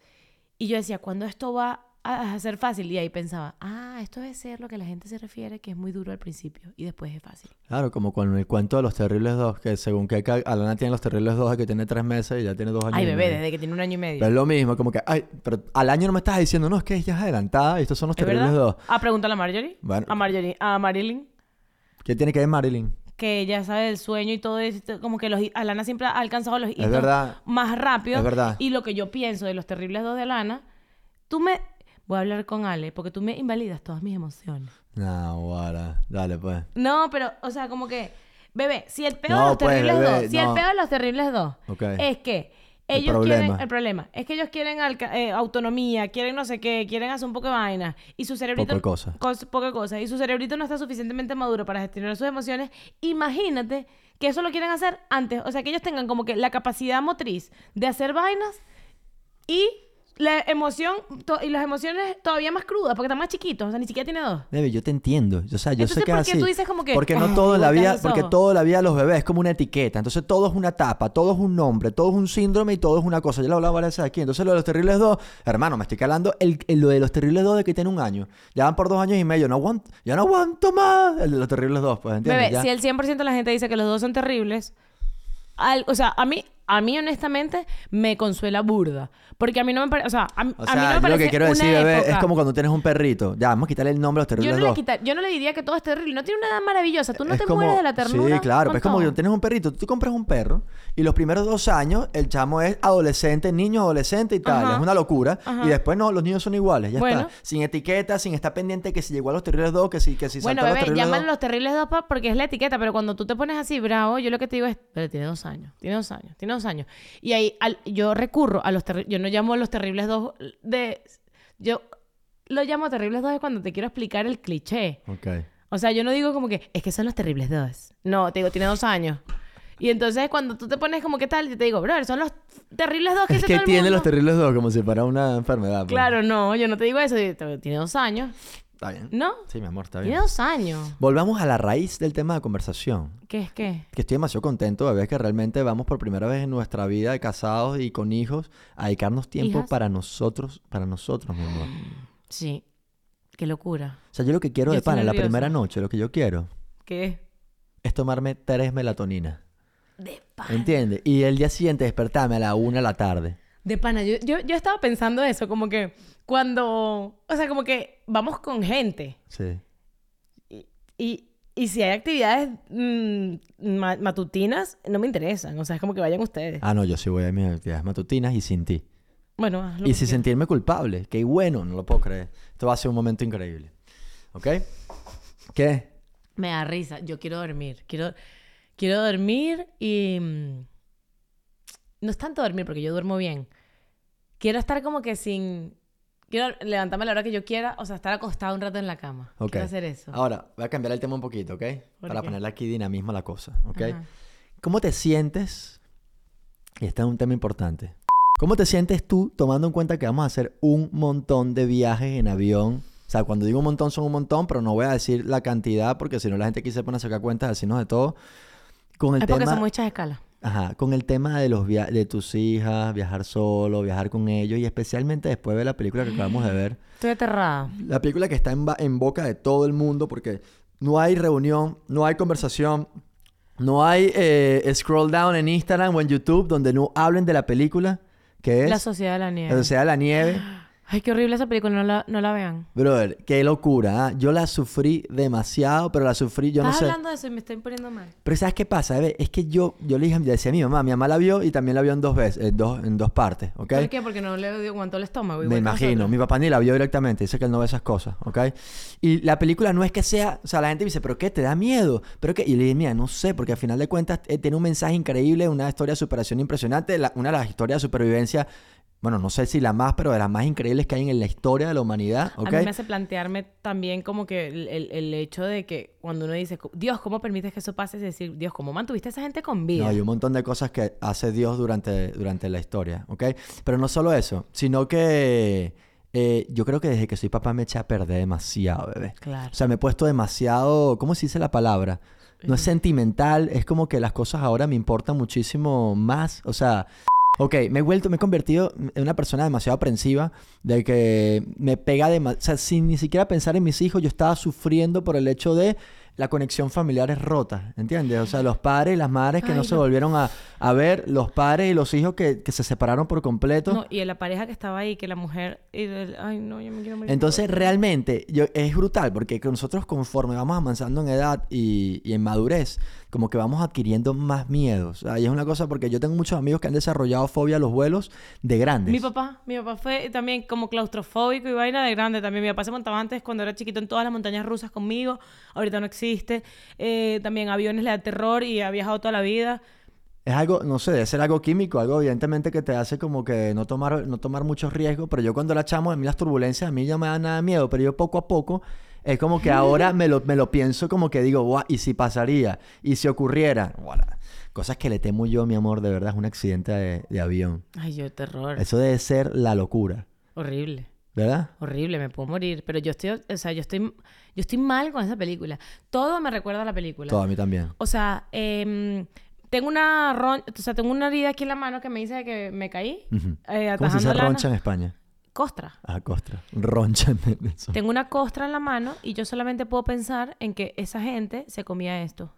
Y yo decía, ¿cuándo esto va a ser fácil? Y ahí pensaba, ah, esto debe ser lo que la gente se refiere, que es muy duro al principio y después es fácil. Claro, como con el cuento de los terribles dos, que según que Alana tiene los terribles dos, que tiene tres meses y ya tiene dos años. Ay, y bebé, medio. desde que tiene un año y medio. Pero es lo mismo, como que, ay, pero al año no me estás diciendo, no, es que ella es adelantada y estos son los ¿Es terribles verdad? dos. Ah, pregúntale a Marjorie. Bueno. A Marjorie, a Marilyn. ¿Qué tiene que ver Marilyn? Que ella sabe del sueño y todo eso, como que los, Alana siempre ha alcanzado los hitos verdad. más rápido. Es verdad. Y lo que yo pienso de los terribles dos de Alana, tú me... Voy a hablar con Ale, porque tú me invalidas todas mis emociones. No, guara. Dale, pues. No, pero, o sea, como que... Bebé, si el peor No, de los pues, terribles bebé, dos, si no. el peor de los terribles dos es que El ellos problema. quieren... El problema es que ellos quieren eh, autonomía, quieren no sé qué, quieren hacer un poco de vaina. Y su cerebrito... Cos- poca cosa. Y su cerebrito no está suficientemente maduro para gestionar sus emociones. Imagínate que eso lo quieren hacer antes. O sea, que ellos tengan como que la capacidad motriz de hacer vainas y la emoción y las emociones todavía más crudas porque están más chiquitos. O sea, ni siquiera tiene dos. Baby, yo te entiendo. O sea, yo Entonces, sé que es ¿por qué así. tú dices como que, Porque no "Ay, todo en la vida, porque ojos"? todo en la vida de los bebés es como una etiqueta. Entonces todo es una etapa, todo es un nombre, todo es un síndrome y todo es una cosa. Ya lo he hablado varias veces aquí. Entonces lo de los terribles dos, hermano, me estoy calando el, el- lo de los terribles dos de que tiene un año. Ya van por dos años y medio. No aguanto, ya no aguanto más. El de los terribles dos, pues, ¿entiendes? Bebé, Ya. si el 100% de la gente dice que los dos son terribles, al- o sea, a mí, a mí honestamente me consuela burda. Porque a mí no me parece, o sea, a, mí- a no me yo parece lo que quiero decir, bebé, es como cuando tienes un perrito. Ya, vamos a quitarle el nombre a los Yo terribles le dos. quita- yo no le diría que todo es terrible. No tiene una edad maravillosa. Tú no Es te como- mueres de la ternura. Sí, claro, con pues es como que tienes un perrito, tú compras un perro y los primeros dos años el chamo es adolescente, niño adolescente y tal, Ajá. es una locura. Ajá. Y después no, los niños son iguales, ya Bueno. está. Sin etiqueta, sin estar pendiente que si llegó a los terribles dos, que si, que si Bueno, los bebé, terribles dos. los terribles dos porque es la etiqueta, pero cuando tú te pones así bravo, yo lo que te digo es, pero tiene dos años, tiene dos años, tiene dos años. Y ahí al- yo recurro a los terribles, yo no llamo a los terribles dos de, yo lo llamo terribles dos es cuando te quiero explicar el cliché. Ok. O sea, yo no digo como que, es que son los terribles dos. No, te digo, tiene dos años. Y entonces cuando tú te pones como que tal, yo te digo, brother, son los terribles dos que Es dice que todo el tiene mundo". los terribles dos como si fuera una enfermedad. pues. Claro, no, yo no te digo eso, tiene dos años. Está bien. ¿No? Sí, mi amor, está Tiene bien. dos años. Volvamos a la raíz del tema de conversación. ¿Qué es qué? Que estoy demasiado contento de ver que realmente vamos por primera vez en nuestra vida de casados y con hijos a dedicarnos tiempo ¿Hijas? para nosotros, para nosotros, mi amor. Sí. Qué locura. O sea, yo lo que quiero Yo de pana, la primera noche, lo que yo quiero ¿Qué? es tomarme tres melatoninas. De pana. ¿Entiendes? Y el día siguiente despertarme a la una de la tarde. De pana. Yo, yo, yo estaba pensando eso, como que cuando... O sea, como que vamos con gente. Sí. Y, y, y si hay actividades mm, ma- matutinas, no me interesan. O sea, es como que vayan ustedes. Ah, no, yo sí voy a mis actividades matutinas y sin ti. Bueno, haz lo Y que sin quieras. sentirme culpable. Qué bueno, no lo puedo creer. Esto va a ser un momento increíble. ¿Ok? ¿Qué? Me da risa. Yo quiero dormir. Quiero, quiero dormir y... No es tanto dormir porque yo duermo bien. Quiero estar como que sin... Quiero levantarme a la hora que yo quiera. O sea, estar acostado un rato en la cama. Ok. Quiero hacer eso. Ahora, voy a cambiar el tema un poquito, ¿ok? ¿Por Para qué? ponerle aquí dinamismo a la cosa, ¿ok? Ajá. ¿Cómo te sientes? Y este es un tema importante. ¿Cómo te sientes tú tomando en cuenta que vamos a hacer un montón de viajes en avión? O sea, cuando digo un montón son un montón, pero no voy a decir la cantidad porque si no la gente aquí se pone a sacar cuentas, decirnos de todo. Con el Es porque tema, son muchas escalas. Ajá, con el tema de los via- de tus hijas, viajar solo, viajar con ellos y especialmente después de la película que acabamos de ver. Estoy aterrada. La película que está en, en boca de todo el mundo porque no hay reunión, no hay conversación, no hay eh, scroll down en Instagram o en YouTube donde no hablen de la película que es La Sociedad de la Nieve. La Sociedad de la Nieve. Ay, qué horrible esa película, no la, no la vean. Brother, qué locura. ¿ah? Yo la sufrí demasiado, pero la sufrí, yo no Estás sé. hablando de eso y me estoy poniendo mal. Pero ¿sabes qué pasa? Es que yo, yo le dije, le decía a mi mamá, mi mamá la vio y también la vio en dos veces, en dos, en dos partes, ¿ok? ¿Por qué? Porque no le aguantó el estómago. Me igual que imagino, nosotros. mi papá ni la vio directamente, dice que él no ve esas cosas, ¿ok? Y la película no es que sea, o sea, la gente me dice, ¿pero qué? ¿Te da miedo? ¿Pero qué? Y le dije, mira, no sé, porque al final de cuentas eh, tiene un mensaje increíble, una historia de superación impresionante, la- una de las historias de supervivencia, bueno, no sé si la más, pero de las más increíbles que hay en la historia de la humanidad. A mí me hace plantearme también como que el, el- el hecho de que cuando uno dice, Dios, ¿cómo permites que eso pase? Es decir, Dios, ¿cómo mantuviste a esa gente con vida? No, hay un montón de cosas que hace Dios durante, durante la historia, ¿ok? Pero no solo eso, sino que eh, yo creo que desde que soy papá me eché a perder demasiado, bebé. Claro. O sea, me he puesto demasiado, ¿cómo se dice la palabra? No es sentimental, es como que las cosas ahora me importan muchísimo más. O sea, ok, me he vuelto, me he convertido en una persona demasiado aprensiva, de que me pega demasiado, o sea, sin ni siquiera pensar en mis hijos, yo estaba sufriendo por el hecho de la conexión familiar es rota, ¿entiendes? O sea, los padres y las madres que Ay, no se no. volvieron a, a ver, los padres y los hijos que, que se separaron por completo. No, y la pareja que estaba ahí, que la mujer... y el- Ay, no, yo me quiero morir. Entonces, realmente, yo, es brutal porque que nosotros conforme vamos avanzando en edad y, y en madurez, como que vamos adquiriendo más miedos. O sea, y es una cosa porque yo tengo muchos amigos que han desarrollado fobia a los vuelos de grandes. Mi papá, mi papá fue también como claustrofóbico y vaina de grande también. Mi papá se montaba antes cuando era chiquito en todas las montañas rusas conmigo. Ahorita no existe. Eh, también aviones le da terror y ha viajado toda la vida. Es algo, no sé, debe ser algo químico, algo evidentemente que te hace como que no tomar, no tomar muchos riesgos. Pero yo cuando era chamo, a mí las turbulencias, a mí ya me dan nada de miedo. Pero yo poco a poco, es como que ahora me lo, me lo pienso como que digo, "Guau, ¿y si pasaría? ¿Y si ocurriera? Voilà. Cosas que le temo yo, mi amor, de verdad, es un accidente de, de avión. Ay, yo, terror. Eso debe ser la locura, Horrible. ¿verdad? Horrible, me puedo morir. Pero yo estoy, o sea, yo estoy, yo estoy mal con esa película. Todo me recuerda a la película. Todo a mí también. O sea, em, tengo una ron- o sea, tengo una herida aquí en la mano que me dice que me caí. Ujú. eh, ¿Cómo se dice lana. roncha en España? Costra. Ah, costra. Roncha en Venezuela. Tengo una costra en la mano y yo solamente puedo pensar en que esa gente se comía esto.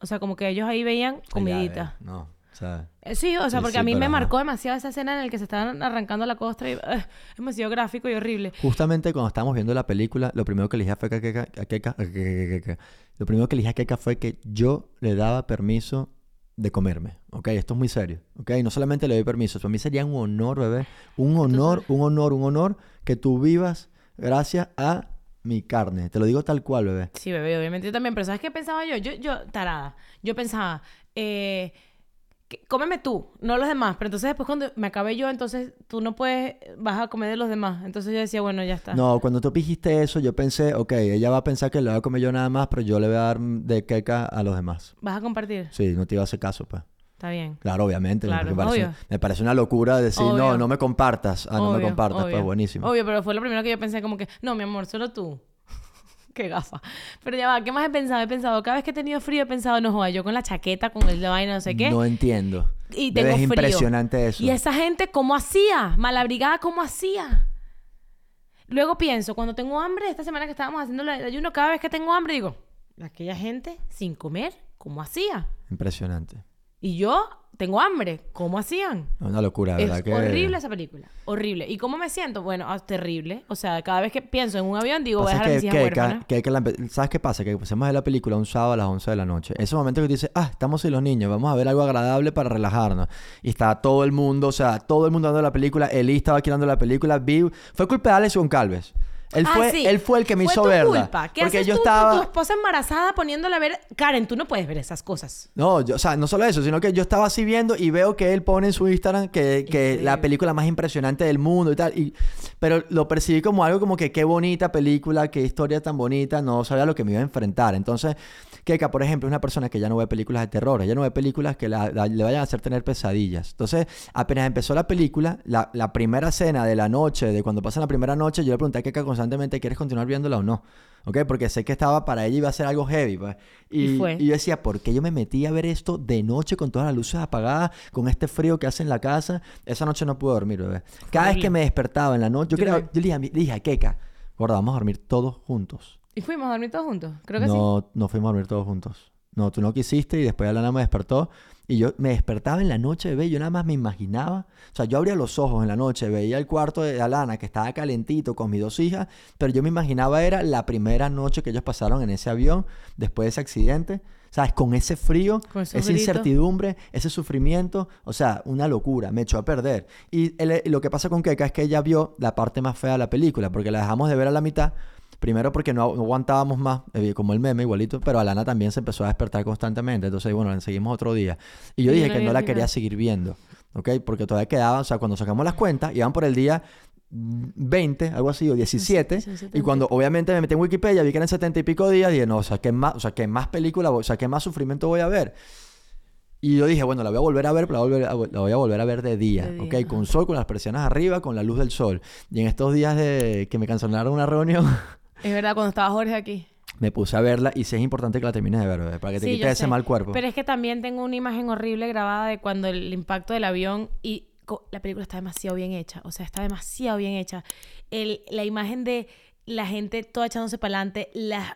O sea, como que ellos ahí veían comidita. Ay, ya, No, o sea... Eh, Sí, o sea, porque sí, a mí me marcó demasiado esa escena en la que se estaban arrancando la costra y eh, es demasiado gráfico y horrible. Justamente cuando estábamos viendo la película, lo primero que le dije a Keka- lo primero que le dije a Keka fue que yo le daba permiso de comerme, ¿ok? Esto es muy serio, ¿ok? No solamente le doy permiso, para mí sería un honor, bebé, un honor, un honor, un honor que tú vivas gracias a mi carne. Te lo digo tal cual, bebé. Sí, bebé, obviamente yo también. Pero ¿sabes qué pensaba yo? Yo, yo, tarada. Yo pensaba, eh, que- cómeme tú, no los demás. Pero entonces después cuando me acabé yo, entonces tú no puedes, vas a comer de los demás. Entonces yo decía, bueno, ya está. No, cuando tú dijiste eso, yo pensé, ok, ella va a pensar que le voy a comer yo nada más, pero yo le voy a dar de queca a los demás. ¿Vas a compartir? Sí, no te iba a hacer caso, pues. Está bien. Claro, obviamente. Claro, me, parece, obvio. me parece una locura decir, no, Obvio. no me compartas. Ah, no me compartas, pues buenísimo. Obvio, pero fue lo primero que yo pensé como que, no, mi amor, solo tú. Qué gafa. Pero ya va, ¿qué más he pensado? He pensado, cada vez que he tenido frío he pensado, no joda, yo con la chaqueta, con el de vaina, no sé qué. No entiendo. y Bebé, tengo es frío. impresionante eso. Y esa gente, ¿cómo hacía? Malabrigada, ¿cómo hacía? Luego pienso, cuando tengo hambre, esta semana que estábamos haciendo el ayuno, cada vez que tengo hambre, digo, aquella gente sin comer, ¿cómo hacía? Impresionante. Y yo tengo hambre, ¿cómo hacían? Una locura, ¿verdad? Es que... horrible esa película. Horrible. ¿Y cómo me siento? Bueno, ah, terrible. O sea, cada vez que pienso en un avión, digo, voy a dejar a que, hijas que- que- la ¿Sabes qué pasa? Que empecemos a ver la película un sábado a las 11 de la noche. Ese momento que tú dices, ah, estamos sin los niños, vamos a ver algo agradable para relajarnos. Y está todo el mundo, o sea, todo el mundo dando la película. Eli estaba aquí dando la película. Vi... Fue culpa de Alex Goncalves. Él, Ah, fue, sí. él fue el que me Fue hizo tu verla. culpa. ¿Qué porque haces yo tú estaba... con tu esposa embarazada poniéndola a ver? Karen, tú no puedes ver esas cosas. No, yo, o sea, no solo eso, sino que yo estaba así viendo y veo que él pone en su Instagram que, que la película más impresionante del mundo y tal. Y, pero lo percibí como algo como que qué bonita película, qué historia tan bonita, no sabía lo que me iba a enfrentar. Entonces, Keka, por ejemplo, es una persona que ya no ve películas de terror, ella no ve películas que la- la- le vayan a hacer tener pesadillas. Entonces, apenas empezó la película, la, la primera escena de la noche, de cuando pasa la primera noche, yo le pregunté a Keka constantemente, ¿quieres continuar viéndola o no? ¿Ok? Porque sé que estaba para ella iba a ser algo heavy, pues. Y, Y fue. y yo decía, ¿por qué yo me metí a ver esto de noche con todas las luces apagadas, con este frío que hace en la casa? Esa noche no pude dormir, bebé. Cada vez que me despertaba en la noche, yo, Yo creo, también. yo le dije, a mi- le dije a Keka, gorda, vamos a dormir todos juntos. ¿Y fuimos a dormir todos juntos? Creo que sí. No, no fuimos a dormir todos juntos. No, tú no quisiste y después Alana me despertó Y yo me despertaba en la noche, bebé, yo nada más me imaginaba. O sea, yo abría los ojos en la noche, veía el cuarto de Alana que estaba calentito con mis dos hijas, pero yo me imaginaba era la primera noche que ellos pasaron en ese avión después de ese accidente. ¿Sabes? Con ese frío, Con esa gritos. incertidumbre, ese sufrimiento. O sea, una locura. Me echó a perder. Y el- lo que pasa con Keka es que ella vio la parte más fea de la película, porque la dejamos de ver a la mitad. Primero porque no, aguantábamos más, eh, como el meme igualito, pero Alana también se empezó a despertar constantemente. Entonces, bueno, la seguimos otro día. Y yo Y dije que no la quería seguir viendo, ¿ok? Porque todavía quedaba, o sea, cuando sacamos las cuentas, iban por el día mm, 20, algo así, o 17. sí, y 70 cuando obviamente me metí en Wikipedia, vi que eran 70 y pico días, dije, no, o sea, ¿qué más, o sea, ¿qué más película, voy- o sea, qué más sufrimiento voy a ver? Y yo dije, bueno, la voy a volver a ver, pero la, voy a volver a- la voy a volver a ver de día, De ¿ok? día, Con sol, con las persianas arriba, con la luz del sol. Y en estos días de que me cancelaron una reunión, Es verdad, cuando estaba Jorge aquí. me puse a verla y sí es importante que la termines de ver, bebé, para que te Sí, quites ese mal cuerpo. Pero es que también tengo una imagen horrible grabada de cuando el impacto del avión y la película está demasiado bien hecha. O sea, está demasiado bien hecha. El, la imagen de la gente toda echándose para adelante,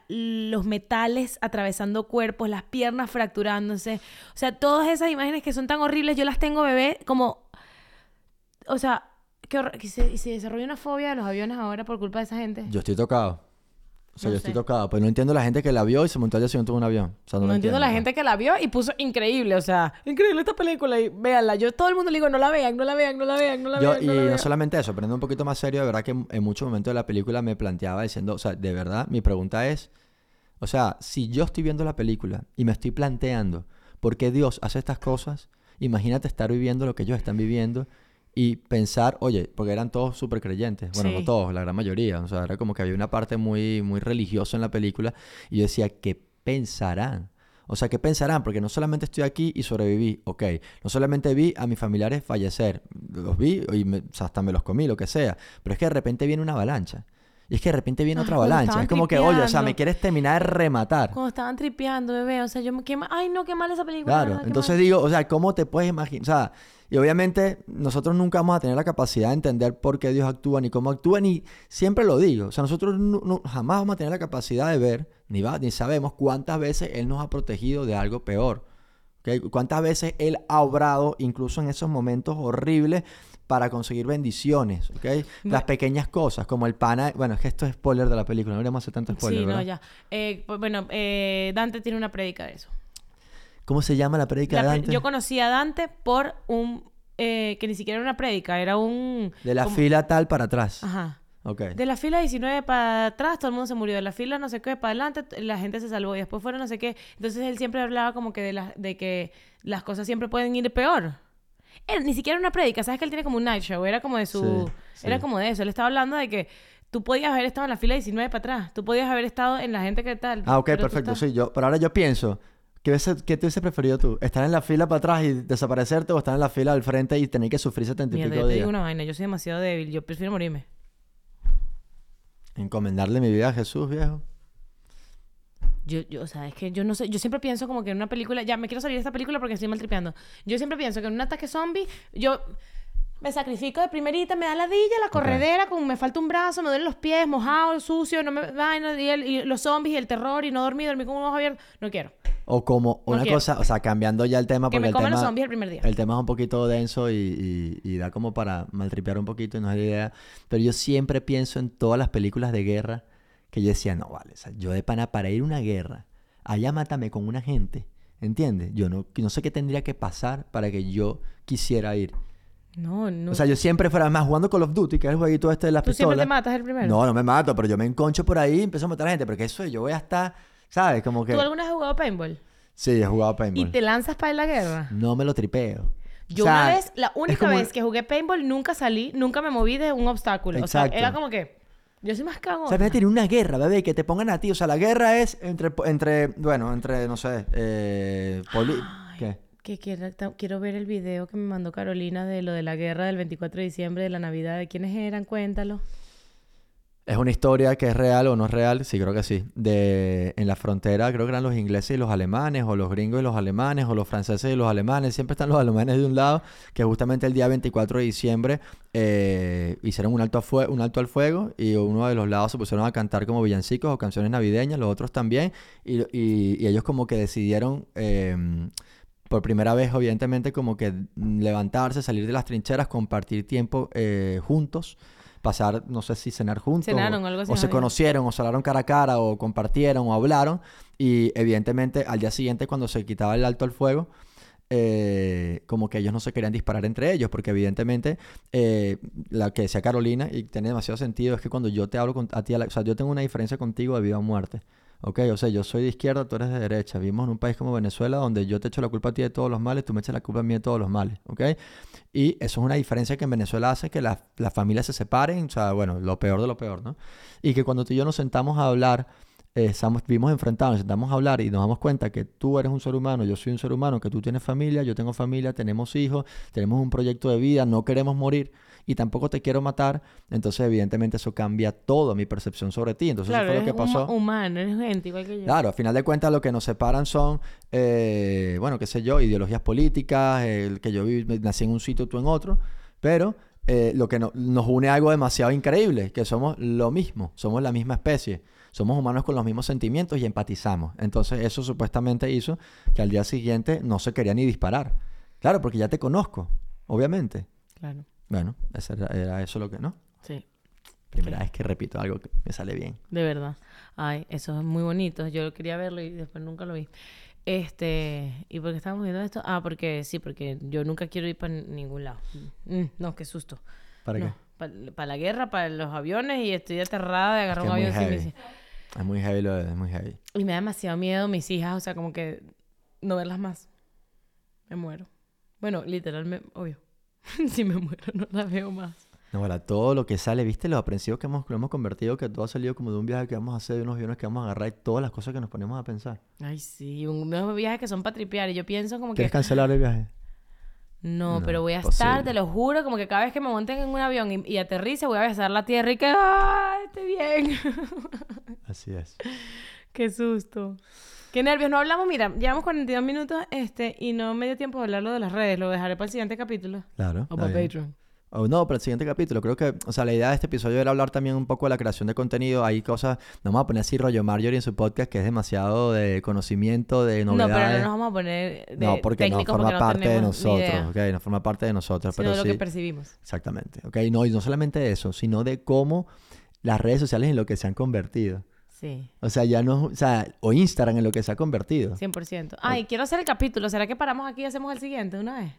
los metales atravesando cuerpos, las piernas fracturándose. O sea, todas esas imágenes que son tan horribles, yo las tengo, bebé, como... O sea, que, se, se desarrolla una fobia de los aviones ahora por culpa de esa gente. Yo estoy tocado. O sea, No yo estoy tocado. Pues no entiendo la gente que la vio y se montó al día siguiente en un avión. O sea, no, No, entiendo la gente que la vio y puso increíble, o sea, increíble esta película y véanla. Yo todo el mundo le digo, no la vean, no la vean, no la vean, no la Yo, vean, y no la no vean. solamente eso, poniendo un poquito más serio, de verdad que en muchos momentos de la película me planteaba diciendo, o sea, de verdad, mi pregunta es, o sea, si yo estoy viendo la película y me estoy planteando por qué Dios hace estas cosas, imagínate estar viviendo lo que ellos están viviendo y pensar, oye, porque eran todos súper creyentes, bueno, Sí. no todos, la gran mayoría, o sea, era como que había una parte muy, muy religiosa en la película y yo decía, ¿qué pensarán? O sea, ¿qué pensarán? Porque no solamente estoy aquí y sobreviví, ok. No solamente vi a mis familiares fallecer, los vi y me- hasta me los comí, lo que sea. Pero es que de repente viene una avalancha. Y es que de repente viene otra avalancha. Es como que, oye, o sea, me quieres terminar de rematar. Cuando estaban tripeando, bebé, o sea, yo me qué ma- Ay, no, qué mal esa película. Claro, entonces mal. digo, o sea, ¿cómo te puedes imaginar? O sea, y obviamente nosotros nunca vamos a tener la capacidad de entender por qué Dios actúa ni cómo actúa, ni siempre lo digo. O sea, nosotros nu- jamás vamos a tener la capacidad de ver, ni, va, ni sabemos cuántas veces Él nos ha protegido de algo peor. ¿ok? Cuántas veces Él ha obrado, incluso en esos momentos horribles, para conseguir bendiciones, ¿ok? Las pequeñas cosas, como el pana... Bueno, es que esto es spoiler de la película, no deberíamos hacer tanto spoiler, Sí, no, ¿verdad? ya. Eh, pues, bueno, eh, Dante tiene una prédica de eso. ¿Cómo se llama la prédica La de pre- Dante? Yo conocí a Dante por un... eh, que ni siquiera era una prédica, era un... De la como- fila tal para atrás. Ajá. Ok. De la fila 19 para atrás, todo el mundo se murió. De la fila no sé qué para adelante, t- la gente se salvó. Y después fueron no sé qué. Entonces él siempre hablaba como que de, las de que las cosas siempre pueden ir peor. Él, ni siquiera una prédica, ¿sabes que él tiene como un night show? Era como de su... Sí, sí. Era como de eso. Él estaba hablando de que tú podías haber estado en la fila 19 para atrás. Tú podías haber estado en la gente que tal. Ah, ok, perfecto. estás- Sí, yo, pero ahora yo pienso, ¿qué, te hubiese preferido tú? ¿Estar en la fila para atrás y desaparecerte o estar en la fila al frente y tener que sufrir setenta y Mierda, pico yo te digo una vaina. Yo soy demasiado débil. Yo prefiero morirme. Encomendarle mi vida a Jesús, viejo. Yo, yo, o sea, es que yo no sé, yo siempre pienso como que en una película, ya me quiero salir de esta película porque estoy mal tripeando. Yo siempre pienso que en un ataque zombie, yo me sacrifico de primerita, me da la dilla, la corredera, con me falta un brazo, me duelen los pies, mojado, sucio, no me vaina, y, el- y los zombies y el terror y no dormir, dormir con un ojo abierto, no quiero. O como una quiero. cosa, o sea, cambiando ya el tema Que porque me el coman los tema, zombies el primer día. el tema es un poquito denso y, y- y da como para maltripear un poquito y no es la idea. Pero yo siempre pienso en todas las películas de guerra que yo decía, no, vale, o sea, yo de pana para ir a una guerra, allá mátame con una gente, ¿entiendes? Yo no, no sé qué tendría que pasar para que yo quisiera ir. No, no. O sea, yo siempre fuera más jugando Call of Duty, que es el jueguito este de las Tú siempre pistolas. te matas el primero. No, no me mato, pero yo me enconcho por ahí y empiezo a matar a gente, porque eso yo voy a estar, ¿sabes? Como que... ¿Tú alguna vez has jugado paintball? Sí, he jugado ¿Y paintball. te lanzas para la guerra? No me lo tripeo. Yo O sea, una vez, la única como- vez que jugué paintball, nunca salí, nunca me moví de un obstáculo. O sea, Exacto. era como que, yo soy más cagón. O sea, en una guerra, bebé, que te pongan a ti. O sea, la guerra es entre, entre bueno, entre, no sé, eh, poli- ¿Qué? Que quiero, quiero ver el video que me mandó Carolina de lo de la guerra del 24 de diciembre de la Navidad. ¿De quiénes eran? Cuéntalo. Es una historia que es real o no es real, sí, creo que sí. De, en la frontera, creo que eran los ingleses y los alemanes, o los gringos y los alemanes, o los franceses y los alemanes. Siempre están los alemanes de un lado, que justamente el día 24 de diciembre eh, hicieron un alto, a un alto al fuego y uno de los lados se pusieron a cantar como villancicos o canciones navideñas, los otros también, y, y- ellos como que decidieron... eh, por primera vez, evidentemente, como que levantarse, salir de las trincheras, compartir tiempo eh, juntos, pasar, no sé si cenar juntos, Cenaron, o, algo así o nos se conocieron, o se hablaron cara a cara, o compartieron, o hablaron, y evidentemente al día siguiente, cuando se quitaba el alto al fuego, eh, como que ellos no se querían disparar entre ellos, porque evidentemente eh, la que decía Carolina, y tiene demasiado sentido, es que cuando yo te hablo con, a ti, a la- o sea, yo tengo una diferencia contigo de vida o muerte. ¿Ok? O sea, yo soy de izquierda, tú eres de derecha. Vivimos en un país como Venezuela donde yo te echo la culpa a ti de todos los males, tú me echas la culpa a mí de todos los males. ¿Ok? Y eso es una diferencia que en Venezuela hace que las las familias se separen, o sea, bueno, lo peor de lo peor, ¿no? Y que cuando tú y yo nos sentamos a hablar, eh, estamos, vivimos enfrentados, nos sentamos a hablar y nos damos cuenta que tú eres un ser humano, yo soy un ser humano, que tú tienes familia, yo tengo familia, tenemos hijos, tenemos un proyecto de vida, no queremos morir y tampoco te quiero matar, entonces evidentemente eso cambia todo mi percepción sobre ti. Entonces Claro, eso fue lo que pasó. huma- humano, eres gente igual que yo. Claro, a final de cuentas lo que nos separan son, eh, bueno, qué sé yo, ideologías políticas, el que yo viví- nací en un sitio, tú en otro, pero eh, lo que no- nos une algo demasiado increíble, que somos lo mismo, somos la misma especie, somos humanos con los mismos sentimientos y empatizamos. Entonces eso supuestamente hizo que al día siguiente no se quería ni disparar. Claro, porque ya te conozco, obviamente. Claro, Bueno, eso era, era eso lo que, ¿no? sí, Primera Ok. vez que repito algo que me sale bien. de verdad. Ay, eso es muy bonito. Yo quería verlo y después nunca lo vi. Este, ¿y por qué estábamos viendo esto? Ah, porque sí, porque yo nunca quiero ir para ningún lado. Mm, no, qué susto. ¿Para qué? Para la guerra, para los aviones y estoy aterrada de agarrar que un es avión sin. Es muy heavy lo de, es muy heavy. Y me da demasiado miedo mis hijas, o sea, como que no verlas más. Me muero. Bueno, literalmente, obvio. si me muero, no las veo más. No, ahora, todo lo que sale, ¿viste? Los aprensivos que hemos, que hemos convertido, que todo ha salido como de un viaje que vamos a hacer, de unos aviones que vamos a agarrar y todas las cosas que nos ponemos a pensar. Ay, sí, unos viajes que son para tripear y yo pienso como que... ¿Quieres cancelar el viaje? No, No, pero voy a estar, te lo juro, como que cada vez que me monten en un avión y, y aterrice, voy a besar la tierra y que ¡ah! Esté bien. Así es. Qué susto. Qué nervios. No hablamos, mira, llevamos 42 minutos este, y no me dio tiempo de hablar lo de las redes. Lo dejaré para el siguiente capítulo. Claro. O para. Patreon. O no, para el siguiente capítulo. Creo que, o sea, la idea de este episodio era hablar también un poco de la creación de contenido. Hay cosas, no vamos a poner así rollo Marjorie en su podcast, que es demasiado de conocimiento, de No, pero novedades. no nos vamos a poner de No, porque no forma porque no parte de tenemos ni nosotros, ¿ok? No forma parte de nosotros, sino pero de lo sí. que percibimos. Exactamente, ¿ok? No, y no solamente eso, sino de cómo las redes sociales en lo que se han convertido. Sí, O sea, ya no, o sea, o Instagram en lo que se ha convertido. 100%. Ay, quiero hacer el capítulo. ¿Será que paramos aquí y hacemos el siguiente de una vez?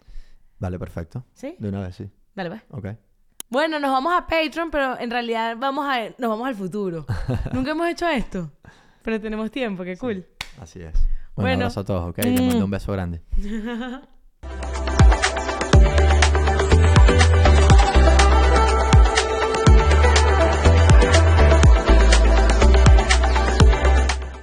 Vale, perfecto. ¿Sí? De una vez, sí. Dale, pues. Ok. Bueno, nos vamos a Patreon, pero en realidad vamos a, nos vamos al futuro. Nunca hemos hecho esto, pero tenemos tiempo, qué cool. Así es. Bueno, Bueno. un abrazo a todos, ¿ok? Les Mm. mando un beso grande.